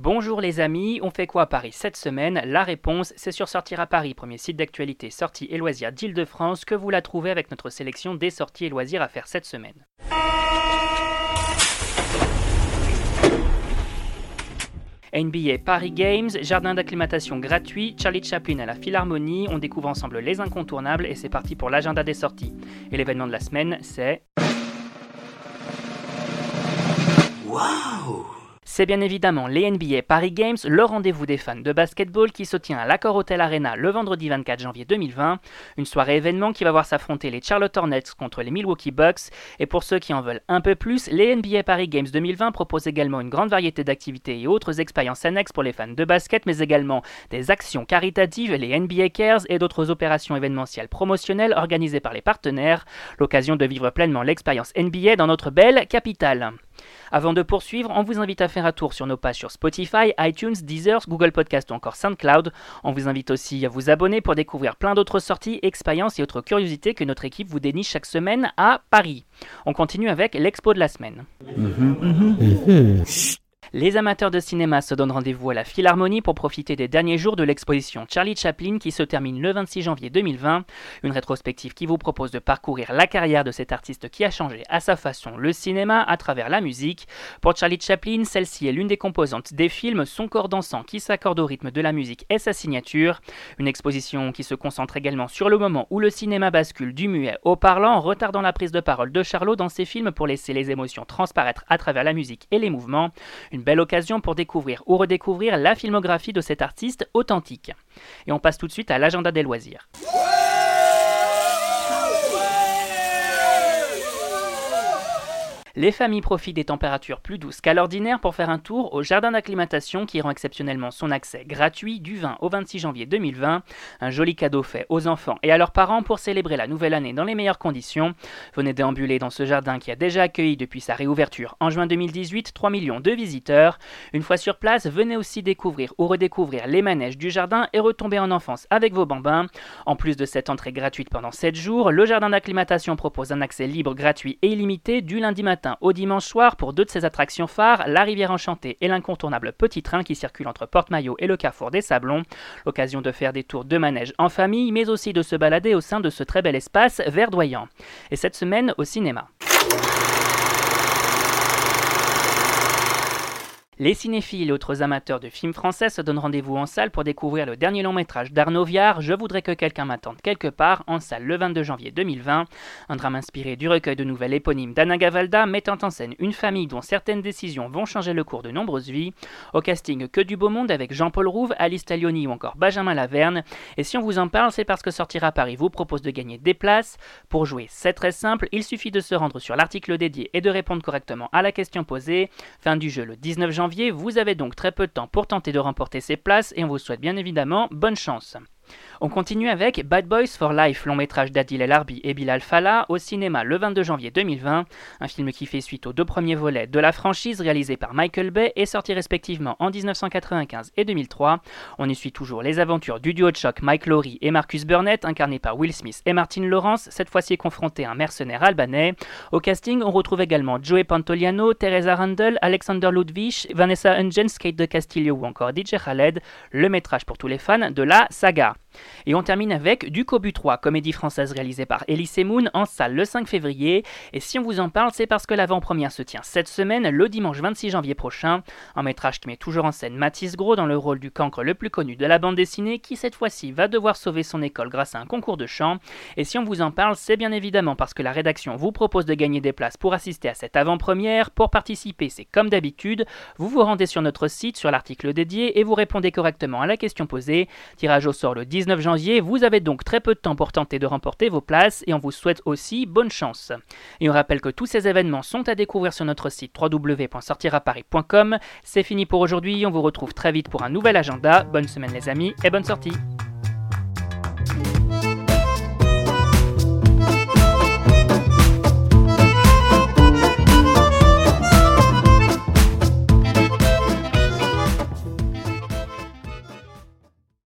Bonjour les amis, on fait quoi à Paris cette semaine? La réponse, c'est sur Sortir à Paris, premier site d'actualité sorties et loisirs d'Île-de-France, que vous la trouvez avec notre sélection des sorties et loisirs à faire cette semaine. NBA Paris Games, jardin d'acclimatation gratuit, Charlie Chaplin à la Philharmonie, on découvre ensemble les incontournables et c'est parti pour l'agenda des sorties. Et l'événement de la semaine, c'est... c'est bien évidemment les NBA Paris Games, le rendez-vous des fans de basketball qui se tient à l'Accor Hotel Arena le vendredi 24 janvier 2020. Une soirée événement qui va voir s'affronter les Charlotte Hornets contre les Milwaukee Bucks. Et pour ceux qui en veulent un peu plus, les NBA Paris Games 2020 proposent également une grande variété d'activités et autres expériences annexes pour les fans de basket, mais également des actions caritatives, les NBA Cares et d'autres opérations événementielles promotionnelles organisées par les partenaires. L'occasion de vivre pleinement l'expérience NBA dans notre belle capitale. Avant de poursuivre, on vous invite à faire un tour sur nos pages sur Spotify, iTunes, Deezer, Google Podcast ou encore SoundCloud. On vous invite aussi à vous abonner pour découvrir plein d'autres sorties, expériences et autres curiosités que notre équipe vous déniche chaque semaine à Paris. On continue avec l'expo de la semaine. Les amateurs de cinéma se donnent rendez-vous à la Philharmonie pour profiter des derniers jours de l'exposition Charlie Chaplin qui se termine le 26 janvier 2020. Une rétrospective qui vous propose de parcourir la carrière de cet artiste qui a changé à sa façon le cinéma à travers la musique. Pour Charlie Chaplin, celle-ci est l'une des composantes des films, son corps dansant qui s'accorde au rythme de la musique et sa signature. Une exposition qui se concentre également sur le moment où le cinéma bascule du muet au parlant, retardant la prise de parole de Charlot dans ses films pour laisser les émotions transparaître à travers la musique et les mouvements. Belle occasion pour découvrir ou redécouvrir la filmographie de cet artiste authentique. Et on passe tout de suite à l'agenda des loisirs. Les familles profitent des températures plus douces qu'à l'ordinaire pour faire un tour au jardin d'acclimatation qui rend exceptionnellement son accès gratuit du 20 au 26 janvier 2020. Un joli cadeau fait aux enfants et à leurs parents pour célébrer la nouvelle année dans les meilleures conditions. Venez déambuler dans ce jardin qui a déjà accueilli depuis sa réouverture en juin 2018 3 millions de visiteurs. Une fois sur place, venez aussi découvrir ou redécouvrir les manèges du jardin et retomber en enfance avec vos bambins. En plus de cette entrée gratuite pendant 7 jours, le jardin d'acclimatation propose un accès libre, gratuit et illimité du lundi matin au dimanche soir pour deux de ses attractions phares, la rivière enchantée et l'incontournable petit train qui circule entre Porte-Maillot et le carrefour des Sablons. L'occasion de faire des tours de manège en famille, mais aussi de se balader au sein de ce très bel espace verdoyant. Et cette semaine au cinéma. Les cinéphiles et autres amateurs de films français se donnent rendez-vous en salle pour découvrir le dernier long métrage d'Arnaud Viard, Je voudrais que quelqu'un m'attende quelque part, en salle le 22 janvier 2020. Un drame inspiré du recueil de nouvelles éponymes d'Anna Gavalda mettant en scène une famille dont certaines décisions vont changer le cours de nombreuses vies. Au casting, que du beau monde avec Jean-Paul Rouve, Alice Taglioni ou encore Benjamin Laverne. Et si on vous en parle, c'est parce que Sortir à Paris vous propose de gagner des places. Pour jouer, c'est très simple, il suffit de se rendre sur l'article dédié et de répondre correctement à la question posée. Fin du jeu le 19 janvier vous avez donc très peu de temps pour tenter de remporter ces places et on vous souhaite bien évidemment bonne chance. On continue avec Bad Boys for Life, long métrage d'Adil El Arbi et Bilal Fallah, au cinéma le 22 janvier 2020. Un film qui fait suite aux deux premiers volets de la franchise réalisés par Michael Bay et sorti respectivement en 1995 et 2003. On y suit toujours les aventures du duo de choc Mike Laurie et Marcus Burnett, incarnés par Will Smith et Martin Lawrence, cette fois-ci confrontés à un mercenaire albanais. Au casting, on retrouve également Joey Pantoliano, Teresa Randall, Alexander Ludwig, Vanessa Hudgens, Kate de Castillo ou encore DJ Khaled. Le métrage pour tous les fans de la saga. Et on termine avec Du Cobu 3, comédie française réalisée par Elise Moon en salle le 5 février. Et si on vous en parle, c'est parce que l'avant-première se tient cette semaine, le dimanche 26 janvier prochain. Un métrage qui met toujours en scène Mathis Gros dans le rôle du cancre le plus connu de la bande dessinée, qui cette fois-ci va devoir sauver son école grâce à un concours de chant. Et si on vous en parle, c'est bien évidemment parce que la rédaction vous propose de gagner des places pour assister à cette avant-première. Pour participer, c'est comme d'habitude, vous vous rendez sur notre site, sur l'article dédié, et vous répondez correctement à la question posée. Tirage au sort le 19 19 janvier. Vous avez donc très peu de temps pour tenter de remporter vos places et on vous souhaite aussi bonne chance. Et on rappelle que tous ces événements sont à découvrir sur notre site www.sortiraparis.com. C'est fini pour aujourd'hui, on vous retrouve très vite pour un nouvel agenda. Bonne semaine les amis et bonne sortie